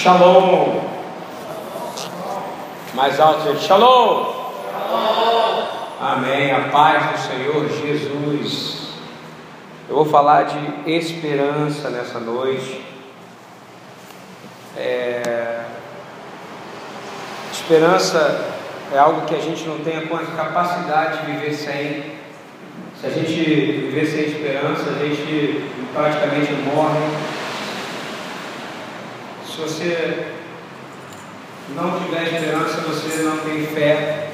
Shalom. Mais alto, gente. Shalom. Amém. A paz do Senhor Jesus. Eu vou falar de esperança nessa noite. É... Esperança é algo que a gente não tem a capacidade de viver sem. Se a gente viver sem esperança, a gente praticamente morre. Se você não tiver esperança, você não tem fé.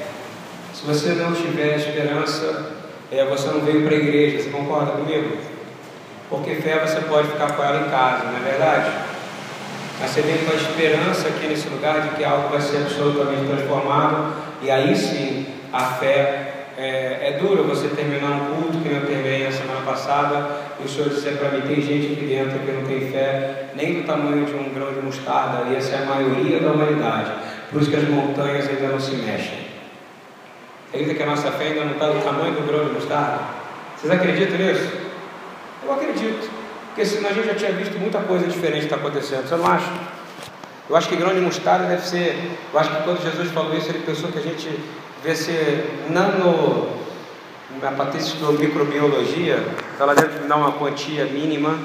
Se você não tiver esperança, é, você não veio para a igreja. Você concorda comigo? Porque fé você pode ficar com ela em casa, não é verdade? Mas você vem com a esperança aqui nesse lugar de que algo vai ser absolutamente transformado, e aí sim a fé é, é duro você terminar um culto que eu terminei a semana passada e o Senhor dizer para mim: tem gente aqui dentro que não tem fé nem do tamanho de um grão de mostarda, e essa é a maioria da humanidade. Por isso que as montanhas ainda não se mexem. Acredita que a nossa fé ainda não está do tamanho do grão de mostarda? Vocês acreditam nisso? Eu acredito. Porque senão a gente já tinha visto muita coisa diferente está acontecendo. Você não acha? Eu acho que grão de mostarda deve ser. Eu acho que quando Jesus falou isso, ele pensou que a gente devia ser nano. Na patrícia de microbiologia, ela deve dar uma quantia mínima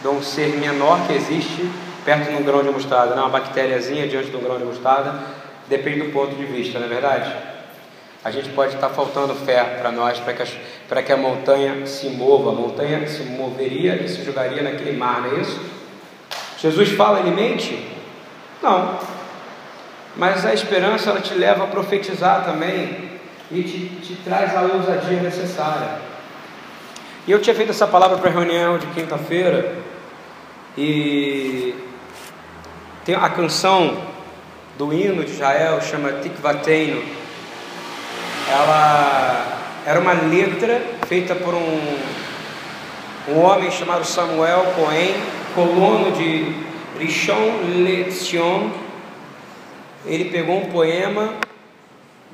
de um ser menor que existe perto de um grão de mostarda, não, uma bactériazinha diante de um grão de mostarda, depende do ponto de vista, não é verdade? A gente pode estar faltando fé para nós, para que, que a montanha se mova, a montanha se moveria e se jogaria naquele mar, não é isso? Jesus fala, ele mente? Não. Mas a esperança ela te leva a profetizar também e te, te traz a ousadia necessária. E eu tinha feito essa palavra para a reunião de quinta-feira e tem a canção do hino de Israel chama Tikvateinu. Ela era uma letra feita por um, um homem chamado Samuel Cohen, colono de Rishon LeZion, ele pegou um poema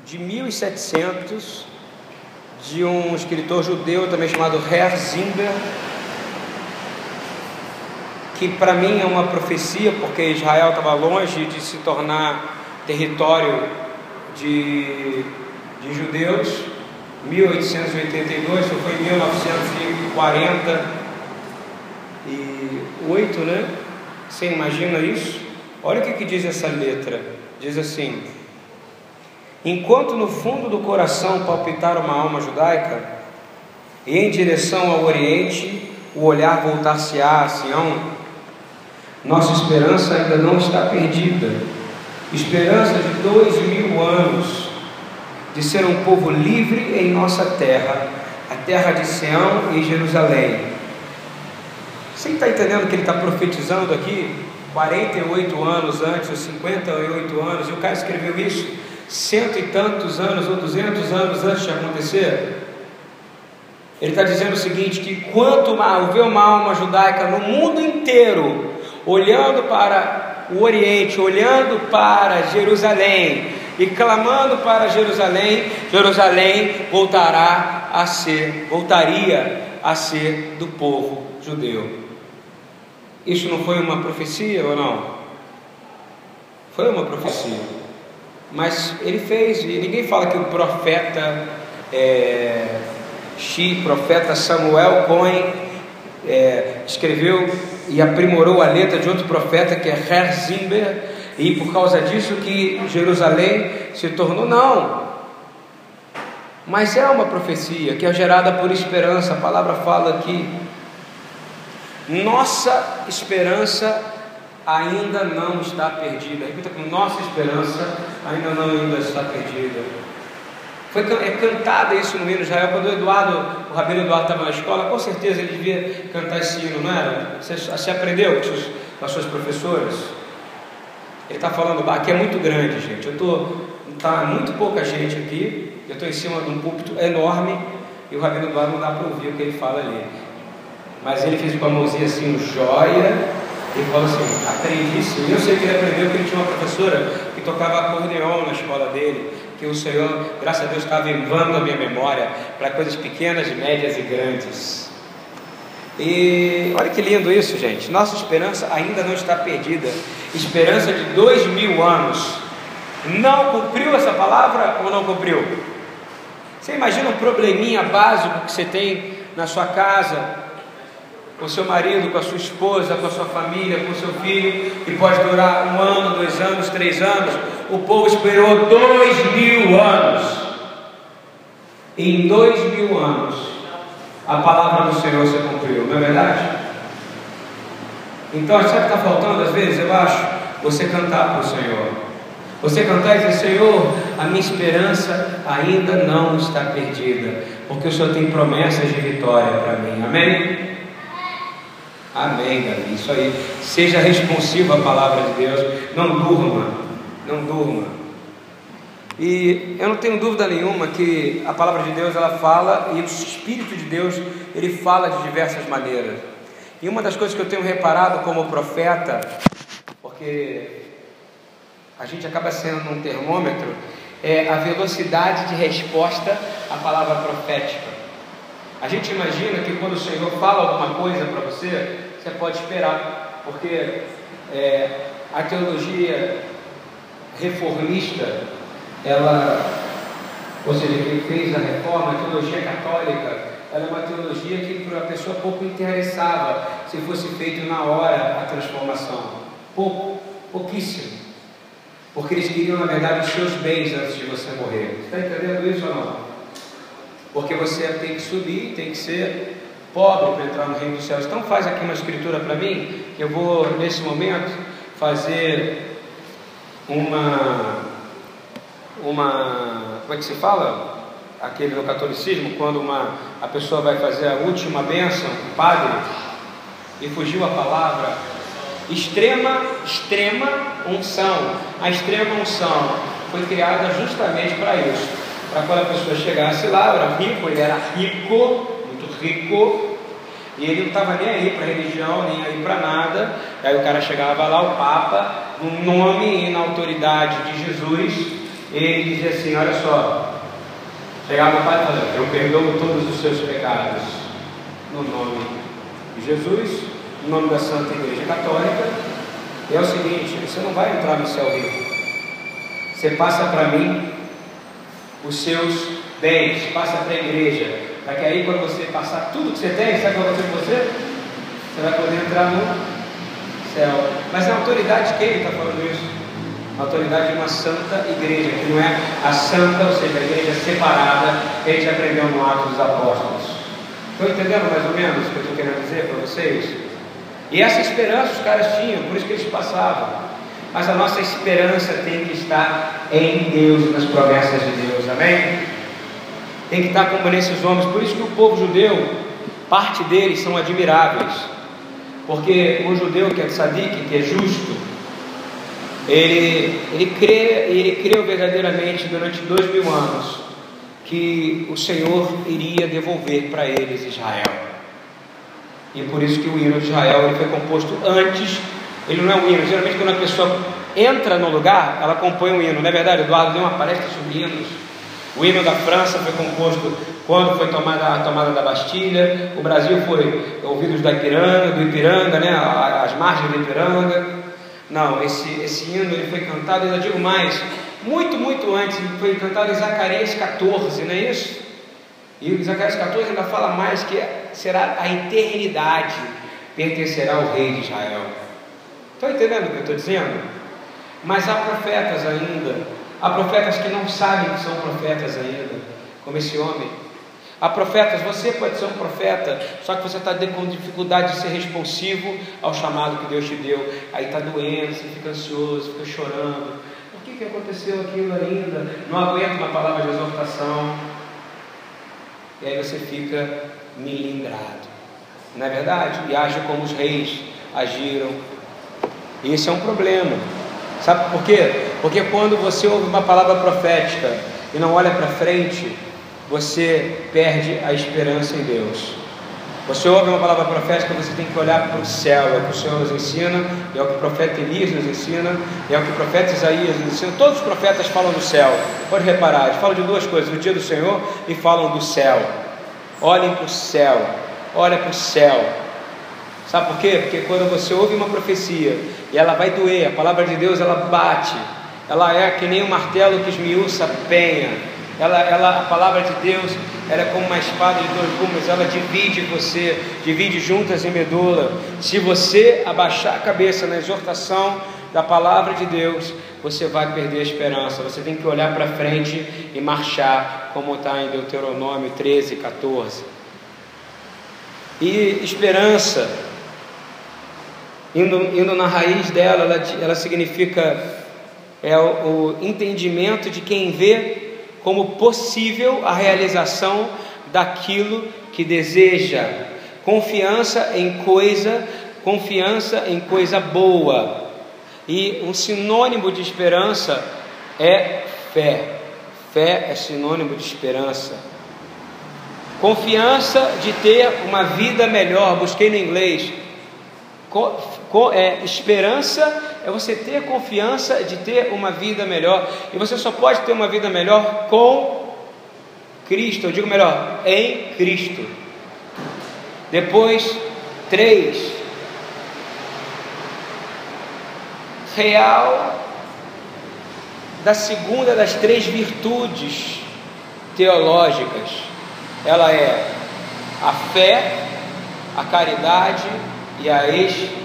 de 1700 de um escritor judeu também chamado Herzimber, que para mim é uma profecia, porque Israel estava longe de se tornar território de, de judeus. 1882, foi em 1948, né? Você imagina isso? Olha o que, que diz essa letra. Diz assim: Enquanto no fundo do coração palpitar uma alma judaica, e em direção ao Oriente o olhar voltar-se-á a Sião, nossa esperança ainda não está perdida. Esperança de dois mil anos de ser um povo livre em nossa terra, a terra de Sião e Jerusalém. Você está entendendo que ele está profetizando aqui? 48 anos antes, ou 58 anos, e o cara escreveu isso cento e tantos anos ou duzentos anos antes de acontecer. Ele está dizendo o seguinte: que quanto houver uma alma judaica no mundo inteiro, olhando para o Oriente, olhando para Jerusalém e clamando para Jerusalém, Jerusalém voltará a ser, voltaria a ser do povo judeu. Isso não foi uma profecia ou não? Foi uma profecia. Mas ele fez, e ninguém fala que o profeta é, Xi, profeta Samuel Cohen, é, escreveu e aprimorou a letra de outro profeta que é Herzimber, e por causa disso que Jerusalém se tornou, não. Mas é uma profecia que é gerada por esperança, a palavra fala que nossa esperança ainda não está perdida. Repita com nossa esperança ainda não ainda está perdida. Foi é cantado isso no hino Israel quando o Eduardo, o Rabino Eduardo estava na escola, com certeza ele devia cantar esse hino, não era? Você, você aprendeu com, as suas professoras? Ele está falando, aqui é muito grande, gente. Eu estou, está muito pouca gente aqui. Eu estou em cima de um púlpito enorme e o Rabino Eduardo não dá para ouvir o que ele fala ali. Mas ele fez com a mãozinha assim, joia, e falou assim: aprendi. E eu sei que ele aprendeu que ele tinha uma professora tocava acordeon na escola dele, que o Senhor, graças a Deus, estava invando a minha memória para coisas pequenas, médias e grandes. E olha que lindo isso, gente. Nossa esperança ainda não está perdida. Esperança de dois mil anos. Não cumpriu essa palavra ou não cumpriu? Você imagina um probleminha básico que você tem na sua casa, com seu marido, com a sua esposa, com a sua família, com seu filho, e pode durar um ano, dois anos, três anos. O povo esperou dois mil anos. Em dois mil anos, a palavra do Senhor se cumpriu, não é verdade? Então, sabe o que está faltando às vezes? Eu acho você cantar para o Senhor. Você cantar e dizer: Senhor, a minha esperança ainda não está perdida, porque o Senhor tem promessas de vitória para mim. Amém? Amém. Isso aí. Seja responsivo à palavra de Deus. Não durma. Não durma. E eu não tenho dúvida nenhuma que a palavra de Deus ela fala e o Espírito de Deus ele fala de diversas maneiras. E uma das coisas que eu tenho reparado como profeta, porque a gente acaba sendo um termômetro, é a velocidade de resposta à palavra profética. A gente imagina que quando o Senhor fala alguma coisa para você, você pode esperar, porque é, a teologia reformista, ela, ou seja, quem fez a reforma, a teologia católica, ela é uma teologia que para a pessoa pouco interessava se fosse feito na hora a transformação. Pouco, pouquíssimo. Porque eles queriam, na verdade, os seus bens antes de você morrer. Está entendendo isso ou não? Porque você tem que subir, tem que ser pobre para entrar no reino dos céus. Então faz aqui uma escritura para mim, eu vou nesse momento fazer uma uma como é que se fala? Aquele no catolicismo, quando uma, a pessoa vai fazer a última bênção, o padre, e fugiu a palavra, extrema, extrema unção. A extrema unção foi criada justamente para isso. Para quando a pessoa chegasse lá, era rico, ele era rico, rico, e ele não estava nem aí para religião, nem aí para nada. Aí o cara chegava lá, o Papa, no nome e na autoridade de Jesus, ele dizia assim: Olha só, chegava o Pai falava: Eu perdoo todos os seus pecados, no nome de Jesus, no nome da Santa Igreja Católica. E é o seguinte: você não vai entrar no céu rico, você passa para mim os seus bens, passa para a igreja, para que aí quando você passar tudo que você tem, sabe o que vai com você? Você vai poder entrar no céu. Mas a autoridade de quem está falando isso? A autoridade de uma santa igreja, que não é a santa, ou seja, a igreja separada, que a gente aprendeu no Atos dos Apóstolos. Estão entendendo mais ou menos o que eu estou querendo dizer para vocês? E essa esperança os caras tinham, por isso que eles passavam. Mas a nossa esperança tem que estar em Deus, nas promessas de Deus, amém? Tem que estar como nesses homens. Por isso que o povo judeu, parte deles são admiráveis, porque o judeu que é tzadik, que é justo, ele, ele, crê, ele creu verdadeiramente durante dois mil anos que o Senhor iria devolver para eles Israel. E por isso que o hino de Israel ele foi composto antes, ele não é um hino. Geralmente quando a pessoa entra no lugar, ela compõe um hino. Não é verdade? Eduardo deu uma palestra sobre hinos o hino da França foi composto quando foi tomada a tomada da Bastilha. O Brasil foi ouvidos da Ipiranga, do Ipiranga, né, as margens do Ipiranga. Não, esse, esse hino ele foi cantado, ainda digo mais, muito, muito antes, ele foi cantado em Zacarias 14, não é isso? E Zacarias 14 ainda fala mais que será a eternidade pertencerá ao rei de Israel. Estão entendendo o que eu estou dizendo? Mas há profetas ainda Há profetas que não sabem que são profetas ainda, como esse homem. Há profetas, você pode ser um profeta, só que você está com dificuldade de ser responsivo ao chamado que Deus te deu. Aí está doendo, você fica ansioso, fica chorando. Por que, que aconteceu aquilo ainda? Não aguenta uma palavra de exortação. E aí você fica milindrado. Não é verdade? E age como os reis agiram. E esse é um problema. Sabe por quê? Porque quando você ouve uma palavra profética e não olha para frente, você perde a esperança em Deus. Você ouve uma palavra profética, você tem que olhar para o céu, é o que o Senhor nos ensina, é o que o profeta Elias nos ensina, é o que o profeta Isaías nos ensina. Todos os profetas falam do céu. Pode reparar, eles falam de duas coisas: do dia do Senhor e falam do céu. Olhem para o céu, olha para o céu. Sabe por quê? Porque quando você ouve uma profecia e ela vai doer, a palavra de Deus ela bate, ela é que nem um martelo que esmiuça penha. Ela, ela, a palavra de Deus, ela é como uma espada de dois gumes, ela divide você, divide juntas em medula. Se você abaixar a cabeça na exortação da palavra de Deus, você vai perder a esperança. Você tem que olhar para frente e marchar, como está em Deuteronômio 13, 14. E esperança, indo, indo na raiz dela, ela, ela significa é o, o entendimento de quem vê como possível a realização daquilo que deseja, confiança em coisa, confiança em coisa boa. E um sinônimo de esperança é fé. Fé é sinônimo de esperança. Confiança de ter uma vida melhor, busquei no inglês. É, esperança é você ter confiança de ter uma vida melhor. E você só pode ter uma vida melhor com Cristo. Eu digo melhor, em Cristo. Depois, três. Real da segunda das três virtudes teológicas. Ela é a fé, a caridade e a esperança.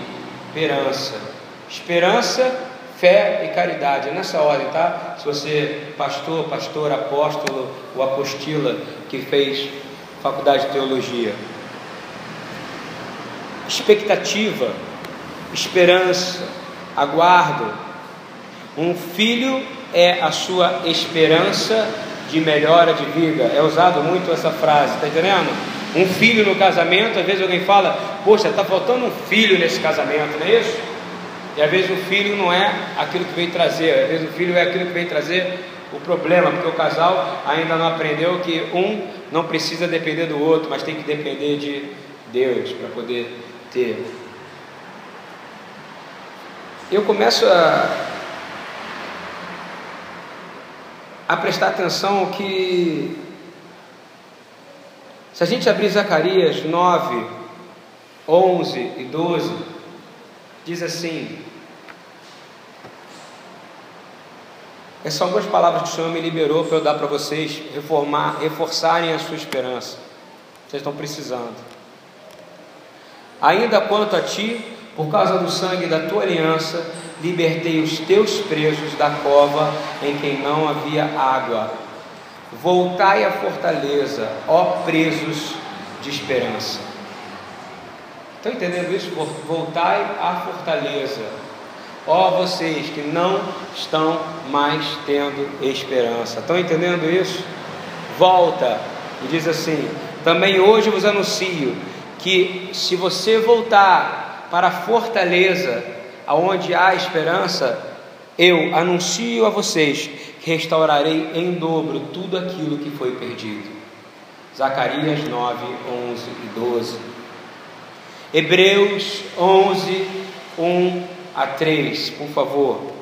Esperança, fé e caridade. É nessa ordem, tá? Se você, pastor, pastor, apóstolo ou apostila que fez faculdade de teologia. Expectativa, esperança, aguardo. Um filho é a sua esperança de melhora de vida. É usado muito essa frase, tá entendendo? Um filho no casamento, às vezes alguém fala, poxa, está faltando um filho nesse casamento, não é isso? E às vezes o filho não é aquilo que veio trazer, às vezes o filho é aquilo que veio trazer o problema, porque o casal ainda não aprendeu que um não precisa depender do outro, mas tem que depender de Deus para poder ter. Eu começo a, a prestar atenção que se a gente abrir Zacarias 9, 11 e 12, diz assim: Essas são algumas palavras que o Senhor me liberou para eu dar para vocês, reformar, reforçarem a sua esperança. Vocês estão precisando. Ainda quanto a ti, por causa do sangue da tua aliança, libertei os teus presos da cova em quem não havia água. Voltai à fortaleza, ó presos de esperança. Estão entendendo isso? Voltai à fortaleza Ó vocês que não estão mais tendo esperança. Estão entendendo isso? Volta e diz assim: Também hoje vos anuncio que se você voltar para a fortaleza, aonde há esperança, eu anuncio a vocês restaurarei em dobro tudo aquilo que foi perdido. Zacarias 9, 11 e 12. Hebreus 11, 1 a 3, por favor.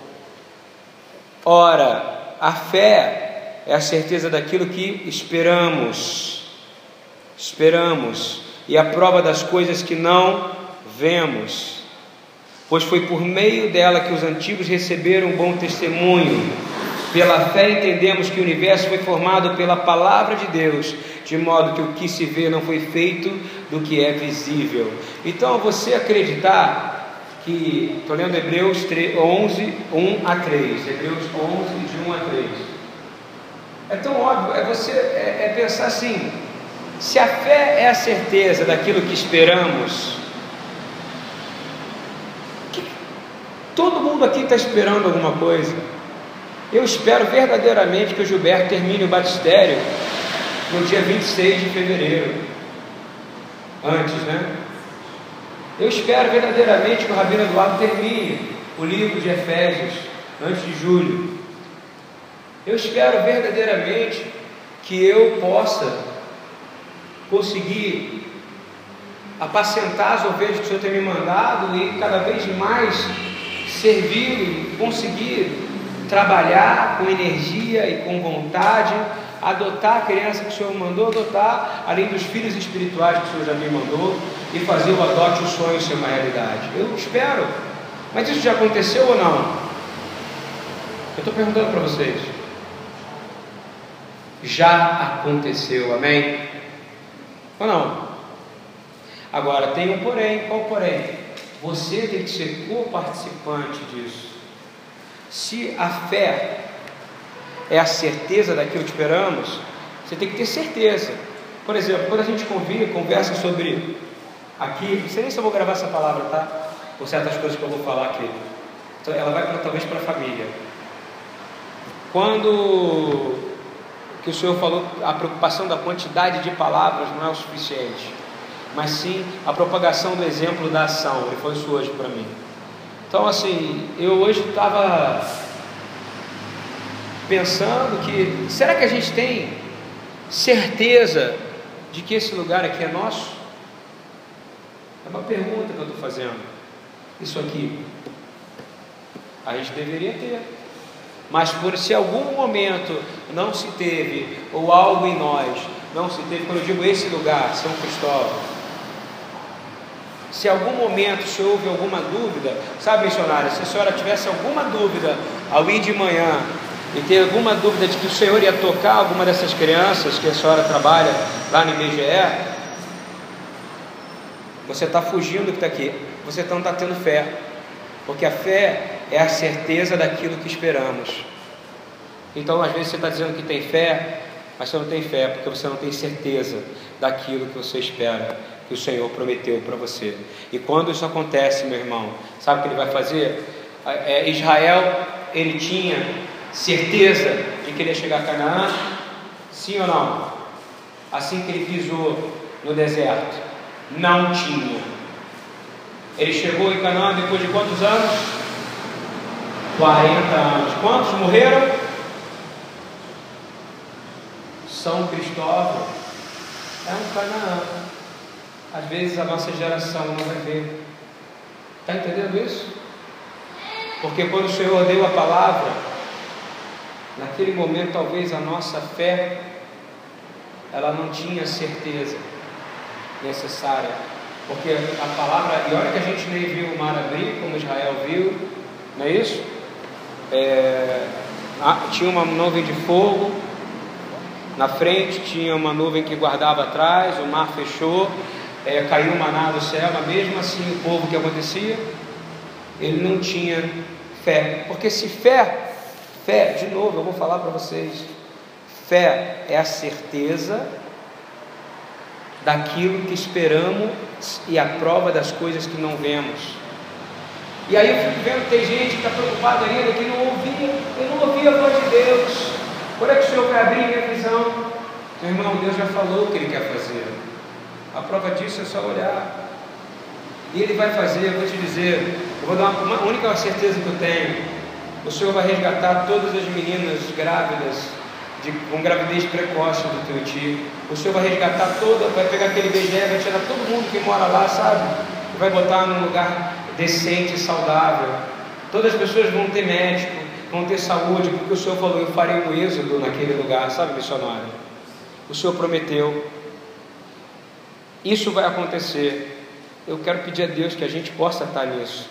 Ora, a fé é a certeza daquilo que esperamos. Esperamos. E a prova das coisas que não vemos. Pois foi por meio dela que os antigos receberam um bom testemunho. Pela fé entendemos que o universo foi formado pela palavra de Deus, de modo que o que se vê não foi feito do que é visível. Então, você acreditar que estou lendo Hebreus 11, 1 a 3. Hebreus 11, de 1 a 3. É tão óbvio, é você é, é pensar assim: se a fé é a certeza daquilo que esperamos, todo mundo aqui está esperando alguma coisa. Eu espero verdadeiramente que o Gilberto termine o batistério no dia 26 de fevereiro. Antes, né? Eu espero verdadeiramente que o Rabino Eduardo termine o livro de Efésios antes de julho. Eu espero verdadeiramente que eu possa conseguir apacentar as ovelhas que o Senhor tem me mandado e cada vez mais servir conseguir trabalhar com energia e com vontade, adotar a criança que o Senhor mandou adotar, além dos filhos espirituais que o Senhor já me mandou, e fazer o adote o sonho ser uma realidade. Eu espero. Mas isso já aconteceu ou não? Eu estou perguntando para vocês. Já aconteceu, amém? Ou não? Agora tem um porém, qual porém? Você tem que ser co-participante disso. Se a fé é a certeza daquilo que esperamos, você tem que ter certeza. Por exemplo, quando a gente convida, conversa sobre aqui, não sei nem se eu vou gravar essa palavra, tá? Por certas coisas que eu vou falar aqui. Então, ela vai pra, talvez para a família. Quando que o Senhor falou, a preocupação da quantidade de palavras não é o suficiente mas sim a propagação do exemplo da ação. Ele falou isso hoje para mim. Então, assim, eu hoje estava pensando que será que a gente tem certeza de que esse lugar aqui é nosso? É uma pergunta que eu estou fazendo. Isso aqui, a gente deveria ter. Mas por se algum momento não se teve, ou algo em nós não se teve, quando eu digo esse lugar, São Cristóvão, se algum momento se houve alguma dúvida, sabe, missionária, se a senhora tivesse alguma dúvida ao ir de manhã e ter alguma dúvida de que o Senhor ia tocar alguma dessas crianças que a senhora trabalha lá no IBGE, você está fugindo do que está aqui, você não está tendo fé, porque a fé é a certeza daquilo que esperamos. Então, às vezes, você está dizendo que tem fé, mas você não tem fé porque você não tem certeza daquilo que você espera que o Senhor prometeu para você. E quando isso acontece, meu irmão, sabe o que ele vai fazer? É, Israel, ele tinha certeza de que ele ia chegar a Canaã? Sim ou não? Assim que ele pisou no deserto? Não tinha. Ele chegou em Canaã depois de quantos anos? 40 anos. Quantos morreram? São Cristóvão é um Canaã às vezes a nossa geração não vai ver. Está entendendo isso? Porque quando o Senhor deu a palavra, naquele momento talvez a nossa fé ela não tinha certeza necessária. Porque a palavra, e olha que a gente nem viu o mar abrir, como Israel viu, não é isso? É, tinha uma nuvem de fogo, na frente tinha uma nuvem que guardava atrás, o mar fechou, é, caiu maná do céu, mas mesmo assim o povo que acontecia, ele não tinha fé. Porque se fé, fé, de novo, eu vou falar para vocês, fé é a certeza daquilo que esperamos e a prova das coisas que não vemos. E aí eu fico vendo, tem gente que está preocupada ainda que não ouvia, eu não ouvia a voz de Deus. Quando é que o Senhor vai abrir minha visão? Meu irmão, Deus já falou o que Ele quer fazer. A prova disso é só olhar. E Ele vai fazer, eu vou te dizer, eu vou dar uma, única certeza que eu tenho. O Senhor vai resgatar todas as meninas grávidas, de, com gravidez precoce do teu tio. O Senhor vai resgatar toda, vai pegar aquele BGE, vai tirar todo mundo que mora lá, sabe? Vai botar num lugar decente e saudável. Todas as pessoas vão ter médico, vão ter saúde, porque o Senhor falou, eu farei um êxodo naquele lugar, sabe, missionário? O Senhor prometeu. Isso vai acontecer. Eu quero pedir a Deus que a gente possa estar nisso.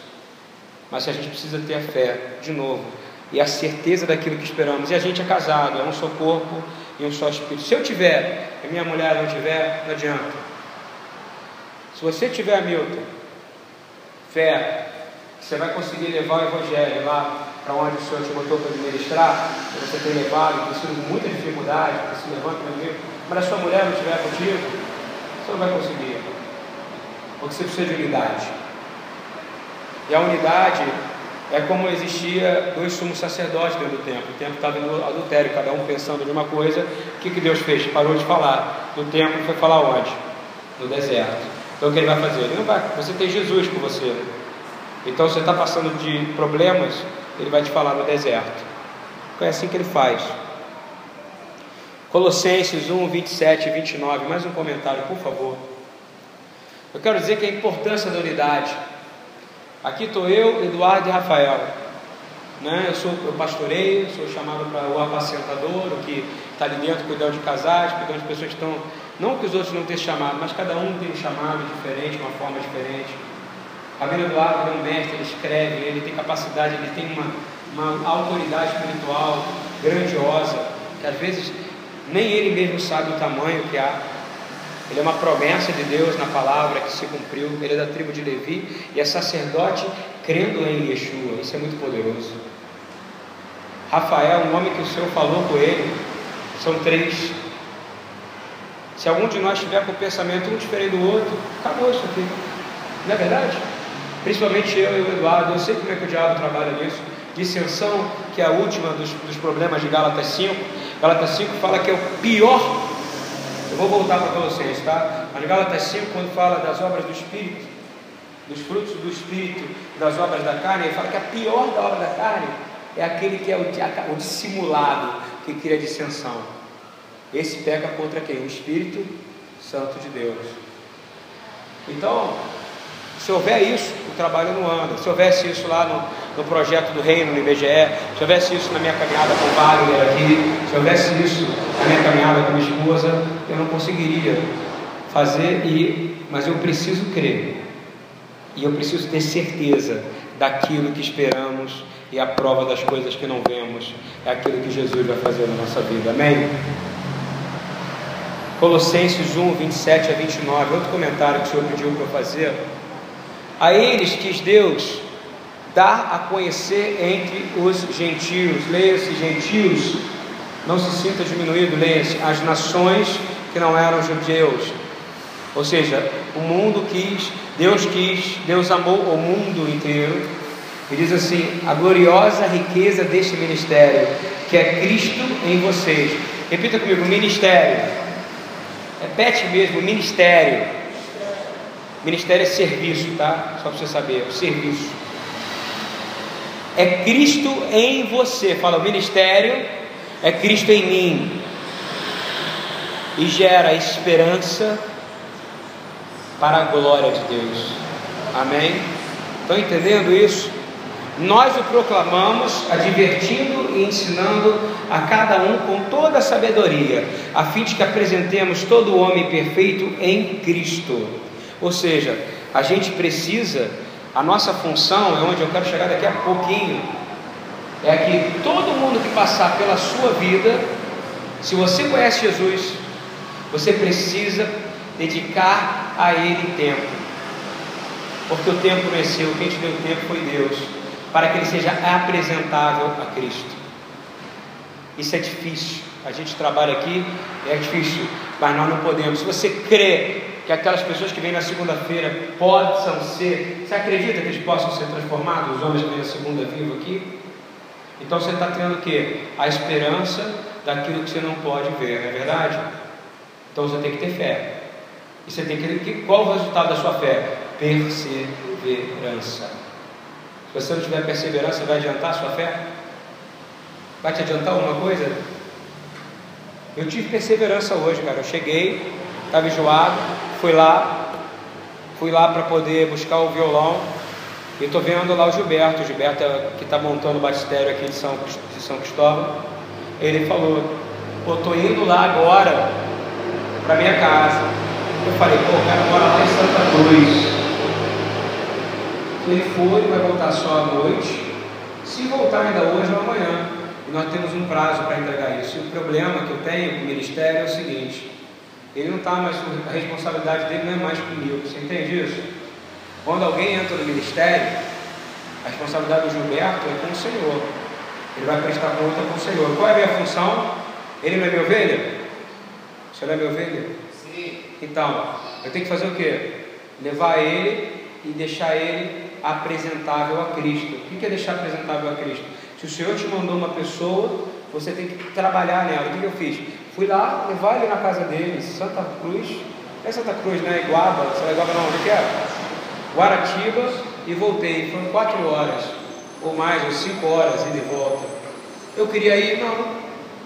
Mas a gente precisa ter a fé, de novo, e a certeza daquilo que esperamos. E a gente é casado, é um só corpo e um só espírito. Se eu tiver e minha mulher não tiver, não adianta. Se você tiver, Milton, fé, você vai conseguir levar o Evangelho lá para onde o Senhor te botou para ministrar, você tem levado, precisa de muita dificuldade, se levanta no mas a sua mulher não estiver contigo, você não vai conseguir. Porque você precisa de unidade. E a unidade é como existia dois sumos sacerdotes dentro do templo. O templo estava no adultério, cada um pensando de uma coisa. O que, que Deus fez? Parou de falar. No templo foi falar onde? No deserto. Então o que ele vai fazer? Ele não vai. Você tem Jesus com você. Então você está passando de problemas, ele vai te falar no deserto. É assim que ele faz. Colossenses 1, 27 e 29, mais um comentário, por favor. Eu quero dizer que a importância da unidade. Aqui estou eu, Eduardo e Rafael. Né? Eu, sou, eu pastoreio, sou chamado para o apacentador, o que está ali dentro cuidando de casais, cuidando de pessoas que estão Não que os outros não tenham chamado, mas cada um tem um chamado diferente, uma forma diferente. Rabino Eduardo é um mestre, ele escreve, ele tem capacidade, ele tem uma, uma autoridade espiritual grandiosa, que às vezes nem ele mesmo sabe o tamanho que há. Ele é uma promessa de Deus na palavra que se cumpriu. Ele é da tribo de Levi e é sacerdote crendo em Yeshua. Isso é muito poderoso. Rafael, um homem que o Senhor falou com ele, são três. Se algum de nós tiver com o pensamento um diferente do outro, acabou isso aqui. Não é verdade? Principalmente eu e o Eduardo, eu sei como é que o diabo trabalha nisso. Dissensão, que é a última dos, dos problemas de Gálatas 5. Gálatas 5 fala que é o pior eu vou voltar para Colossenses, tá? Mas Gálatas 5, quando fala das obras do Espírito, dos frutos do Espírito, das obras da carne, ele fala que a pior da obra da carne é aquele que é o, o dissimulado, que cria dissensão. Esse peca contra quem? O Espírito Santo de Deus. Então, se houver isso, o trabalho não anda. Se houvesse isso lá no, no projeto do reino, no IBGE, se houvesse isso na minha caminhada com o Wagner aqui, se houvesse isso na minha caminhada com minha esposa, eu não conseguiria fazer, e, mas eu preciso crer. E eu preciso ter certeza daquilo que esperamos e a prova das coisas que não vemos é aquilo que Jesus vai fazer na nossa vida. Amém? Colossenses 1, 27 a 29, outro comentário que o Senhor pediu para eu fazer. A eles quis Deus dar a conhecer entre os gentios. Leia-se gentios, não se sinta diminuído, leia-se as nações que não eram judeus. Ou seja, o mundo quis, Deus quis, Deus amou o mundo inteiro. E diz assim: a gloriosa riqueza deste ministério, que é Cristo em vocês. Repita comigo: ministério. Repete mesmo: ministério. Ministério é serviço, tá? Só para você saber, o serviço. É Cristo em você. Fala, o ministério é Cristo em mim. E gera esperança para a glória de Deus. Amém? Estão entendendo isso? Nós o proclamamos, advertindo e ensinando a cada um com toda a sabedoria, a fim de que apresentemos todo o homem perfeito em Cristo. Ou seja, a gente precisa, a nossa função é onde eu quero chegar daqui a pouquinho, é que todo mundo que passar pela sua vida, se você conhece Jesus, você precisa dedicar a Ele tempo, porque o tempo não é seu, quem te deu o tempo foi Deus, para que Ele seja apresentável a Cristo. Isso é difícil, a gente trabalha aqui, é difícil, mas nós não podemos. Se você crê que aquelas pessoas que vêm na segunda-feira possam ser. Você acredita que eles possam ser transformados, os homens que vêm na segunda vivo aqui? Então você está tendo o quê? A esperança daquilo que você não pode ver, não é verdade? Então você tem que ter fé. E você tem que. Qual o resultado da sua fé? Perseverança. Se você não tiver perseverança, vai adiantar a sua fé? Vai te adiantar alguma coisa? Eu tive perseverança hoje, cara. Eu cheguei, estava enjoado, fui lá, fui lá para poder buscar o violão e estou vendo lá o Gilberto, o Gilberto é, que está montando o batistério aqui de São, de São Cristóvão. Ele falou, pô, tô indo lá agora para minha casa. Eu falei, pô, o cara mora lá em Santa Cruz. Ele foi, vai voltar só à noite. Se voltar ainda hoje ou amanhã. Nós temos um prazo para entregar isso. E o problema que eu tenho com o ministério é o seguinte: ele não está mais, a responsabilidade dele não é mais comigo. Você entende isso? Quando alguém entra no ministério, a responsabilidade do Gilberto é com o Senhor. Ele vai prestar conta com o Senhor. Qual é a minha função? Ele não é minha ovelha? Você não é minha ovelha? Sim. Então, eu tenho que fazer o quê? Levar ele e deixar ele apresentável a Cristo. O que é deixar apresentável a Cristo? Se o Senhor te mandou uma pessoa, você tem que trabalhar nela. O que eu fiz? Fui lá, levar ele na casa dele, Santa Cruz, é Santa Cruz, né? Iguaba, sei Iguaba não, onde que é? Guaratiba e voltei. Foram quatro horas, ou mais, ou cinco horas e de volta. Eu queria ir, não,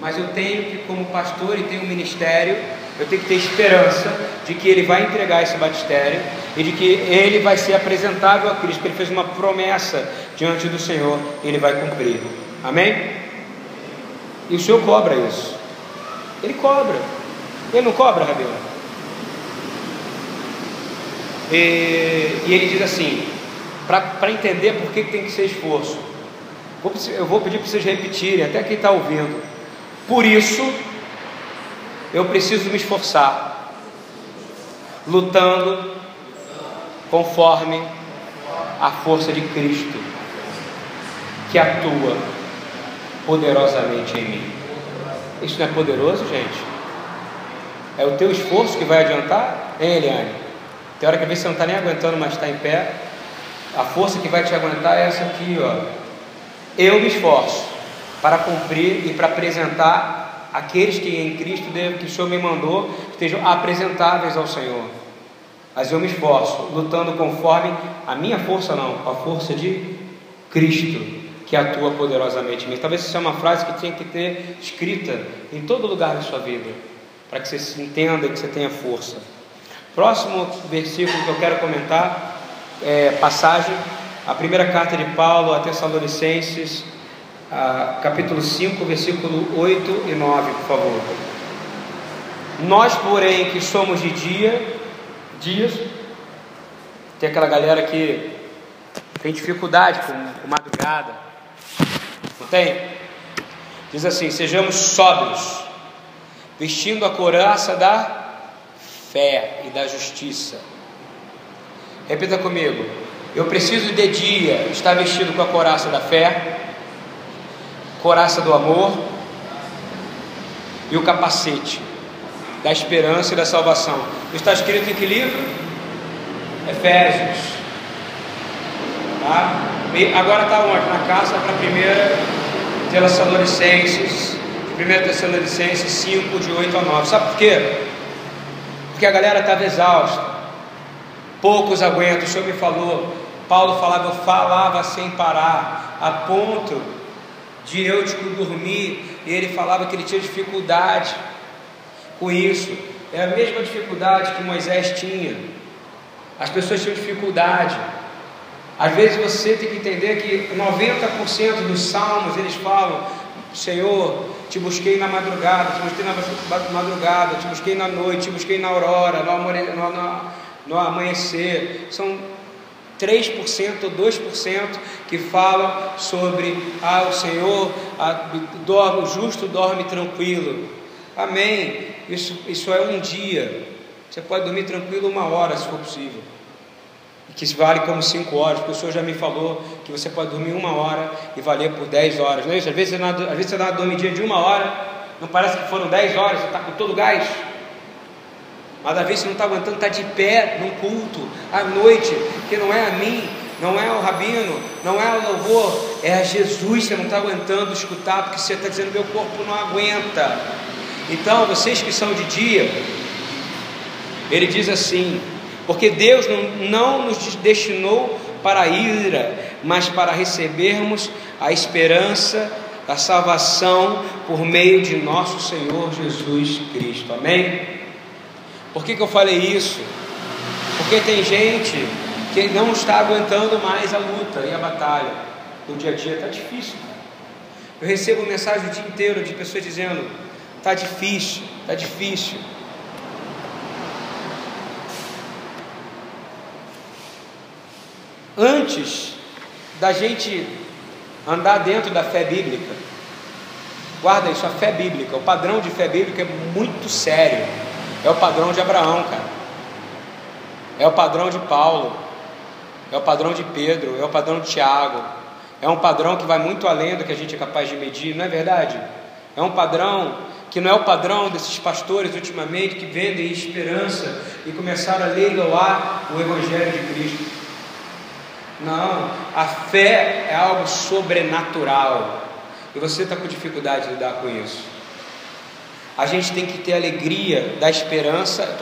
mas eu tenho que, como pastor e tenho um ministério, eu tenho que ter esperança de que ele vai entregar esse batistério e de que ele vai ser apresentável a Cristo, ele fez uma promessa diante do Senhor e ele vai cumprir. Amém? E o Senhor cobra isso. Ele cobra. Ele não cobra, Rabelo? E, e ele diz assim: para entender por que, tem que ser esforço, eu vou pedir para vocês repetirem, até quem está ouvindo. Por isso, eu preciso me esforçar, lutando conforme a força de Cristo, que atua poderosamente em mim. Isso não é poderoso, gente? É o teu esforço que vai adiantar, hein, Eliane? Tem hora que você não está nem aguentando, mas está em pé. A força que vai te aguentar é essa aqui, ó. Eu me esforço para cumprir e para apresentar aqueles que em Cristo que o Senhor me mandou estejam apresentáveis ao Senhor. Mas eu me esforço, lutando conforme a minha força não, a força de Cristo que atua poderosamente em mim. Talvez isso seja uma frase que tenha que ter escrita em todo lugar da sua vida, para que você se entenda e que você tenha força. Próximo versículo que eu quero comentar é passagem, a primeira carta de Paulo a Tessalonicenses, capítulo 5, versículo 8 e 9, por favor. Nós, porém, que somos de dia, dias, tem aquela galera que tem dificuldade com, com madrugada, tem? Diz assim: sejamos sóbrios, vestindo a couraça da fé e da justiça. Repita comigo. Eu preciso de dia estar vestido com a coraça da fé, coraça do amor e o capacete da esperança e da salvação. Está escrito em que livro? Efésios. Tá? E agora está onde? Na casa para a primeira Tessalonicenses, 1 Tessalonicenses 5, de 8 a 9. Sabe por quê? Porque a galera estava exausta. Poucos aguentam. O Senhor me falou. Paulo falava, eu falava sem parar, a ponto de eu tipo, dormir. E ele falava que ele tinha dificuldade com isso. É a mesma dificuldade que Moisés tinha. As pessoas tinham dificuldade. Às vezes você tem que entender que 90% dos salmos eles falam: Senhor, te busquei na madrugada, te busquei na madrugada, te busquei na noite, te busquei na aurora, no, no, no, no amanhecer. São 3% ou 2% que falam sobre ah, o Senhor, dorme, o justo dorme tranquilo. Amém. Isso, isso é um dia. Você pode dormir tranquilo uma hora, se for possível que vale como cinco horas, porque o Senhor já me falou que você pode dormir uma hora e valer por dez horas. Não é isso? Às vezes você, não, às vezes dá uma dormidinha de uma hora, não parece que foram dez horas, você está com todo o gás. Mas às vezes você não está aguentando, está de pé num culto, à noite, que não é a mim, não é o rabino, não é o louvor, é a Jesus, você não está aguentando escutar, porque você está dizendo, meu corpo não aguenta. Então, vocês que são de dia, ele diz assim: porque Deus não, não nos destinou para a ira, mas para recebermos a esperança da salvação por meio de nosso Senhor Jesus Cristo. Amém? Por que, que eu falei isso? Porque tem gente que não está aguentando mais a luta e a batalha. No dia a dia está difícil. Eu recebo mensagem o dia inteiro de pessoas dizendo: está difícil, está difícil. Antes da gente andar dentro da fé bíblica. Guarda isso, a fé bíblica, o padrão de fé bíblica é muito sério. É o padrão de Abraão, cara. É o padrão de Paulo. É o padrão de Pedro, é o padrão de Tiago. É um padrão que vai muito além do que a gente é capaz de medir, não é verdade? É um padrão que não é o padrão desses pastores ultimamente que vendem esperança e começaram a leiloar o Evangelho de Cristo. Não, a fé é algo sobrenatural. E você está com dificuldade de lidar com isso. A gente tem que ter alegria da esperança.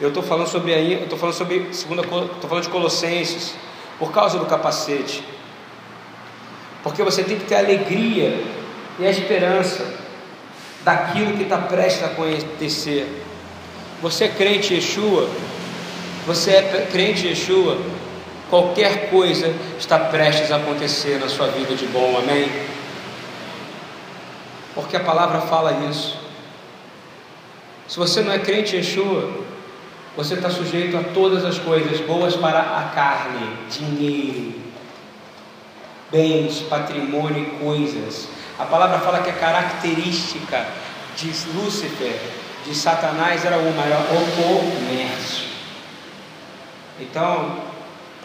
Eu estou falando sobre aí, eu estou falando sobre segunda, estou falando de Colossenses, por causa do capacete. Porque você tem que ter alegria e a esperança daquilo que está prestes a acontecer. Você é crente Yeshua, você é crente Yeshua, Qualquer coisa está prestes a acontecer na sua vida de bom, amém? Porque a palavra fala isso. Se você não é crente em Yeshua, você está sujeito a todas as coisas boas para a carne, dinheiro, bens, patrimônio e coisas. A palavra fala que a característica de Lúcifer, de Satanás, era uma, era o comércio. Então,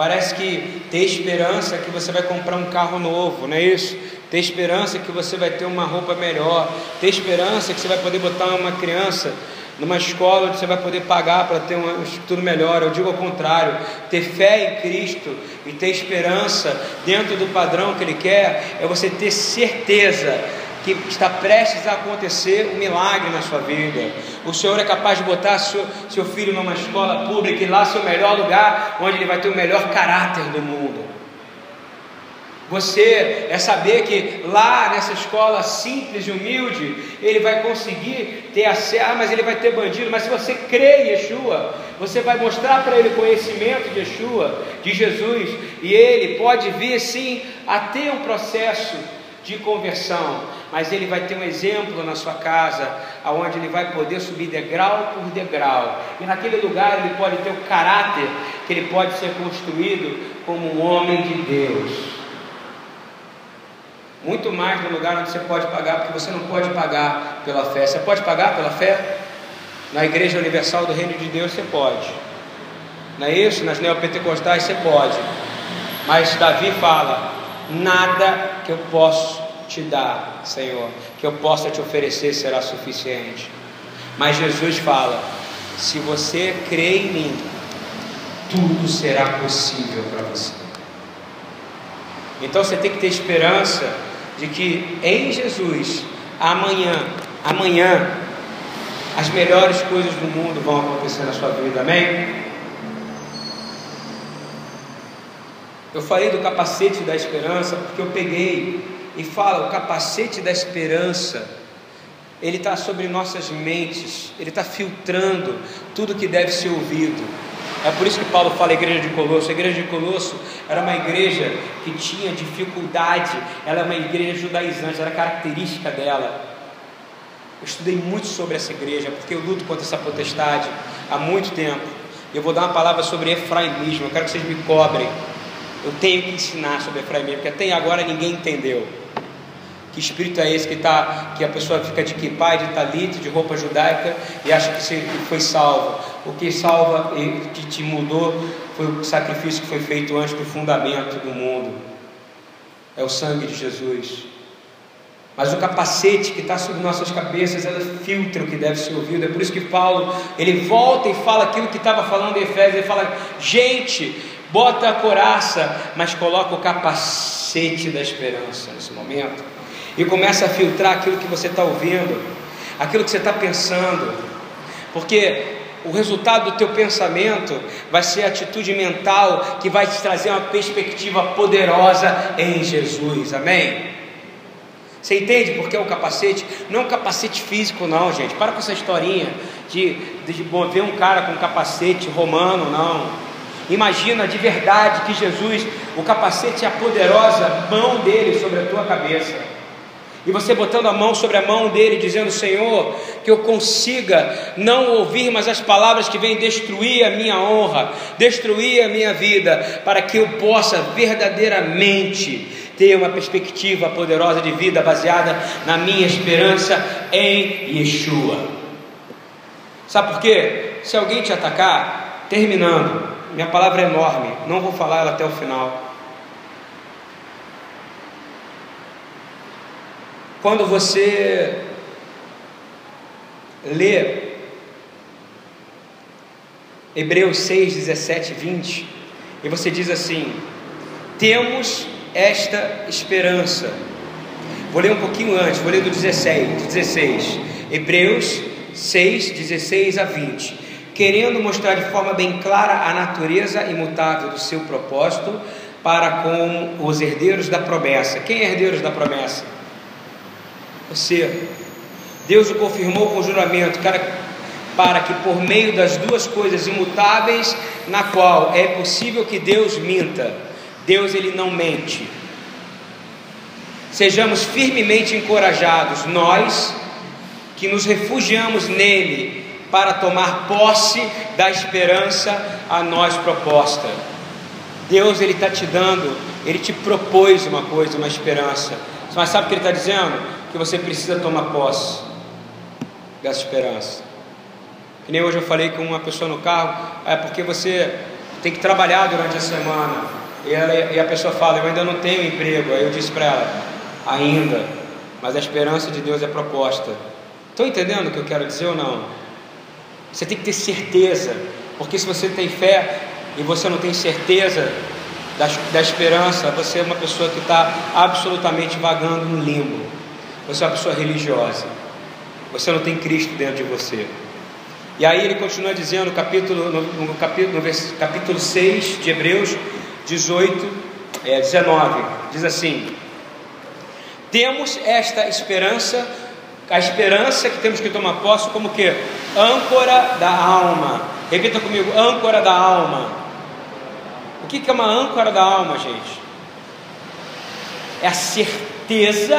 parece que ter esperança que você vai comprar um carro novo, não é isso? Ter esperança que você vai ter uma roupa melhor, ter esperança que você vai poder botar uma criança numa escola onde você vai poder pagar para ter um estudo melhor. Eu digo ao contrário, ter fé em Cristo e ter esperança dentro do padrão que Ele quer é você ter certeza que está prestes a acontecer um milagre na sua vida. O Senhor é capaz de botar seu, seu filho numa escola pública e lá ser o melhor lugar onde ele vai ter o melhor caráter do mundo. Você é saber que lá nessa escola simples e humilde, ele vai conseguir ter acesso, ah, mas ele vai ter bandido, mas se você crê em Yeshua, você vai mostrar para ele o conhecimento de Yeshua, de Jesus, e ele pode vir sim a ter um processo de conversão, mas ele vai ter um exemplo na sua casa, aonde ele vai poder subir degrau por degrau, e naquele lugar ele pode ter o caráter que ele pode ser construído como um homem de Deus. Muito mais no lugar onde você pode pagar, porque você não pode pagar pela fé. Você pode pagar pela fé? Na Igreja Universal do Reino de Deus você pode. Não é isso? Nas neopentecostais você pode. Mas Davi fala: nada que eu posso te dar, Senhor, que eu possa te oferecer será suficiente. Mas Jesus fala: se você crê em mim, tudo será possível para você. Então você tem que ter esperança de que em Jesus, amanhã, amanhã, as melhores coisas do mundo vão acontecer na sua vida, amém? Eu falei do capacete da esperança porque eu peguei e fala: o capacete da esperança, ele está sobre nossas mentes, ele está filtrando tudo que deve ser ouvido. É por isso que Paulo fala igreja de Colosso. A igreja de Colosso era uma igreja que tinha dificuldade, ela é uma igreja judaizante, era característica dela. Eu estudei muito sobre essa igreja, porque eu luto contra essa potestade há muito tempo. Eu vou dar uma palavra sobre efraimismo, eu quero que vocês me cobrem. Eu tenho que ensinar sobre efraimismo, porque até agora ninguém entendeu. Que espírito é esse que, tá, que a pessoa fica de kippah, de talit, de roupa judaica e acha que foi salvo? O que salva e que te mudou foi o sacrifício que foi feito antes do fundamento do mundo. É o sangue de Jesus. Mas o capacete que está sobre nossas cabeças, ela filtra o que deve ser ouvido. É por isso que Paulo, ele volta e fala aquilo que estava falando em Efésios. Ele fala, gente, bota a coraça, mas coloca o capacete da esperança nesse momento e começa a filtrar aquilo que você está ouvindo, aquilo que você está pensando, porque o resultado do teu pensamento vai ser a atitude mental que vai te trazer uma perspectiva poderosa em Jesus, amém? Você entende porque é o capacete? Não é um capacete físico, não, gente. Para com essa historinha de, de, ver um cara com capacete romano, não. Imagina de verdade que Jesus, o capacete é a poderosa mão dele sobre a tua cabeça. E você botando a mão sobre a mão dele, dizendo: Senhor, que eu consiga não ouvir mais as palavras que vêm destruir a minha honra, destruir a minha vida, para que eu possa verdadeiramente ter uma perspectiva poderosa de vida baseada na minha esperança em Yeshua. Sabe por quê? Se alguém te atacar, terminando, minha palavra é enorme, não vou falar ela até o final. Quando você lê Hebreus 6, 17, 20, e você diz assim: temos esta esperança. Vou ler um pouquinho antes, vou ler do 16, 16. Hebreus 6, 16 a 20. Querendo mostrar de forma bem clara a natureza imutável do seu propósito para com os herdeiros da promessa. Quem é herdeiros da promessa? Você. Deus o confirmou com juramento, para que por meio das duas coisas imutáveis, na qual é possível que Deus minta, Deus ele não mente. Sejamos firmemente encorajados, nós que nos refugiamos nele para tomar posse da esperança a nós proposta. Deus ele está te dando, ele te propôs uma coisa, uma esperança. Mas sabe o que ele está dizendo? Que você precisa tomar posse dessa esperança. Que nem hoje eu falei com uma pessoa no carro, é porque você tem que trabalhar durante a semana. E, ela, e a pessoa fala, eu ainda não tenho emprego. Aí eu disse para ela, ainda, mas a esperança de Deus é proposta. Estão entendendo o que eu quero dizer ou não? Você tem que ter certeza, porque se você tem fé e você não tem certeza da, da esperança, você é uma pessoa que está absolutamente vagando no limbo. Você é uma pessoa religiosa. Você não tem Cristo dentro de você. E aí ele continua dizendo no capítulo, no, no capítulo, no vers, capítulo 6 de Hebreus 18, é, 19, diz assim: Temos esta esperança, a esperança que temos que tomar posse como que? Âncora da alma. Repita comigo, âncora da alma. O que é uma âncora da alma, gente? É a certeza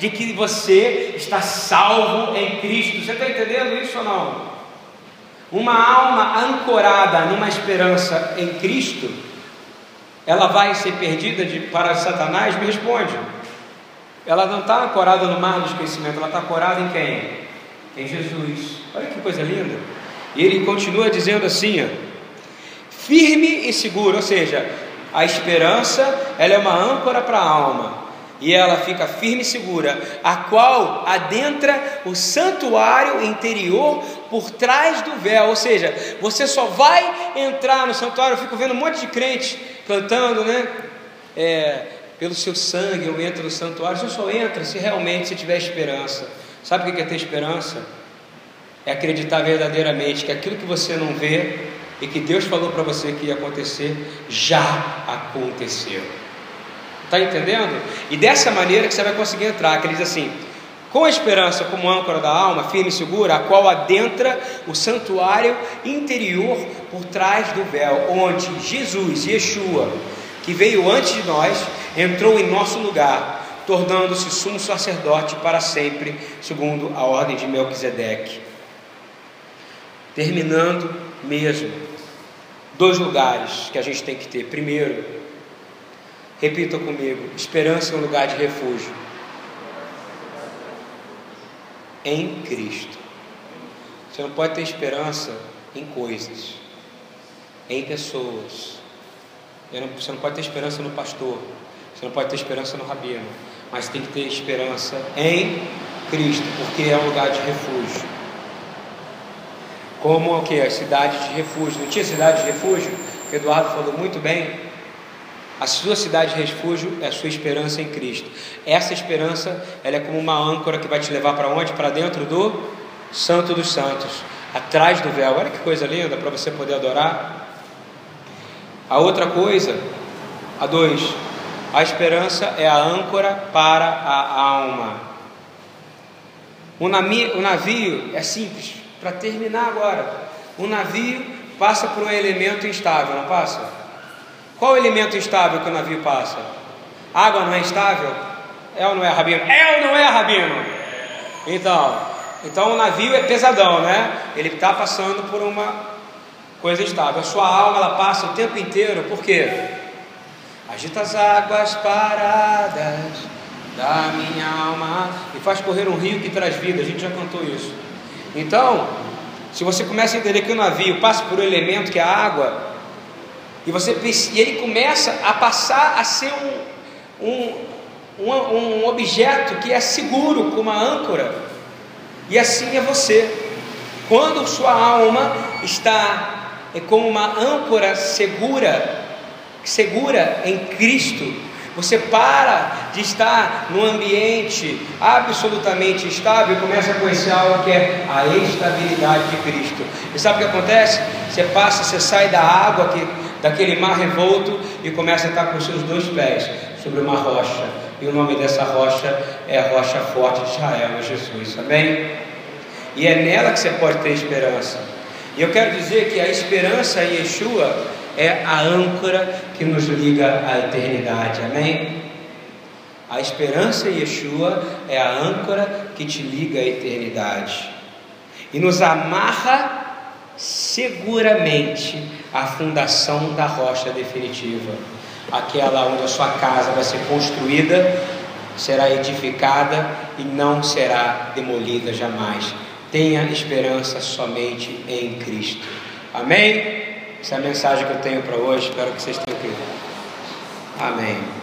de que você está salvo em Cristo. Você está entendendo isso ou não? Uma alma ancorada numa esperança em Cristo, ela vai ser perdida de, para Satanás? Me responde. Ela não está ancorada no mar do esquecimento, ela está ancorada em quem? Em Jesus. Olha que coisa linda. E ele continua dizendo assim: ó, firme e seguro, ou seja, a esperança ela é uma âncora para a alma e ela fica firme e segura, a qual adentra o santuário interior por trás do véu, ou seja, você só vai entrar no santuário. Eu fico vendo um monte de crente cantando, né? É, pelo seu sangue eu entro no santuário. Você só entra se realmente você tiver esperança. Sabe o que é ter esperança? É acreditar verdadeiramente que aquilo que você não vê e que Deus falou para você que ia acontecer já aconteceu. Está entendendo? E dessa maneira que você vai conseguir entrar, que ele diz assim: com a esperança como âncora da alma, firme e segura, a qual adentra o santuário interior por trás do véu, onde Jesus, Yeshua, que veio antes de nós, entrou em nosso lugar, tornando-se sumo sacerdote para sempre, segundo a ordem de Melquisedeque. Terminando mesmo, dois lugares que a gente tem que ter. Primeiro, Repita comigo: esperança é um lugar de refúgio. Em Cristo. Você não pode ter esperança em coisas, em pessoas. Você não pode ter esperança no pastor. Você não pode ter esperança no rabino. Mas tem que ter esperança em Cristo, porque é um lugar de refúgio. Como o que? As cidades de refúgio. Não tinha cidade de refúgio? Eduardo falou muito bem. A sua cidade de refúgio é a sua esperança em Cristo. Essa esperança, ela é como uma âncora que vai te levar para onde? Para dentro do Santo dos Santos, atrás do véu. Olha que coisa linda para você poder adorar. A outra coisa, a dois, a esperança é a âncora para a alma. O navio, o navio é simples, para terminar agora. O navio passa por um elemento instável, não passa? Qual o elemento instável que o navio passa? Água não é instável? É ou não é, Rabino? É ou não é, Rabino? Então, então o navio é pesadão, né? Ele está passando por uma coisa estável. A sua alma ela passa o tempo inteiro, por quê? Agita as águas paradas da minha alma e faz correr um rio que traz vida. A gente já cantou isso. Então, se você começa a entender que o navio passa por um elemento que é a água, e, você, e ele começa a passar a ser um, um, um, um objeto que é seguro, como uma âncora. E assim é você. Quando sua alma está é como uma âncora segura, segura em Cristo, você para de estar num ambiente absolutamente estável e começa a conhecer algo que é a estabilidade de Cristo. E sabe o que acontece? Você passa, você sai da água que daquele mar revolto e começa a estar com seus dois pés sobre uma rocha. E o nome dessa rocha é a rocha forte de Israel, é Jesus, amém? E é nela que você pode ter esperança. E eu quero dizer que a esperança em Yeshua é a âncora que nos liga à eternidade, amém? A esperança em Yeshua é a âncora que te liga à eternidade. e nos amarra seguramente à fundação da rocha definitiva, aquela onde a sua casa vai ser construída, será edificada e não será demolida jamais. Tenha esperança somente em Cristo. Amém? Essa é a mensagem que eu tenho para hoje. Espero que vocês tenham ouvido. Amém.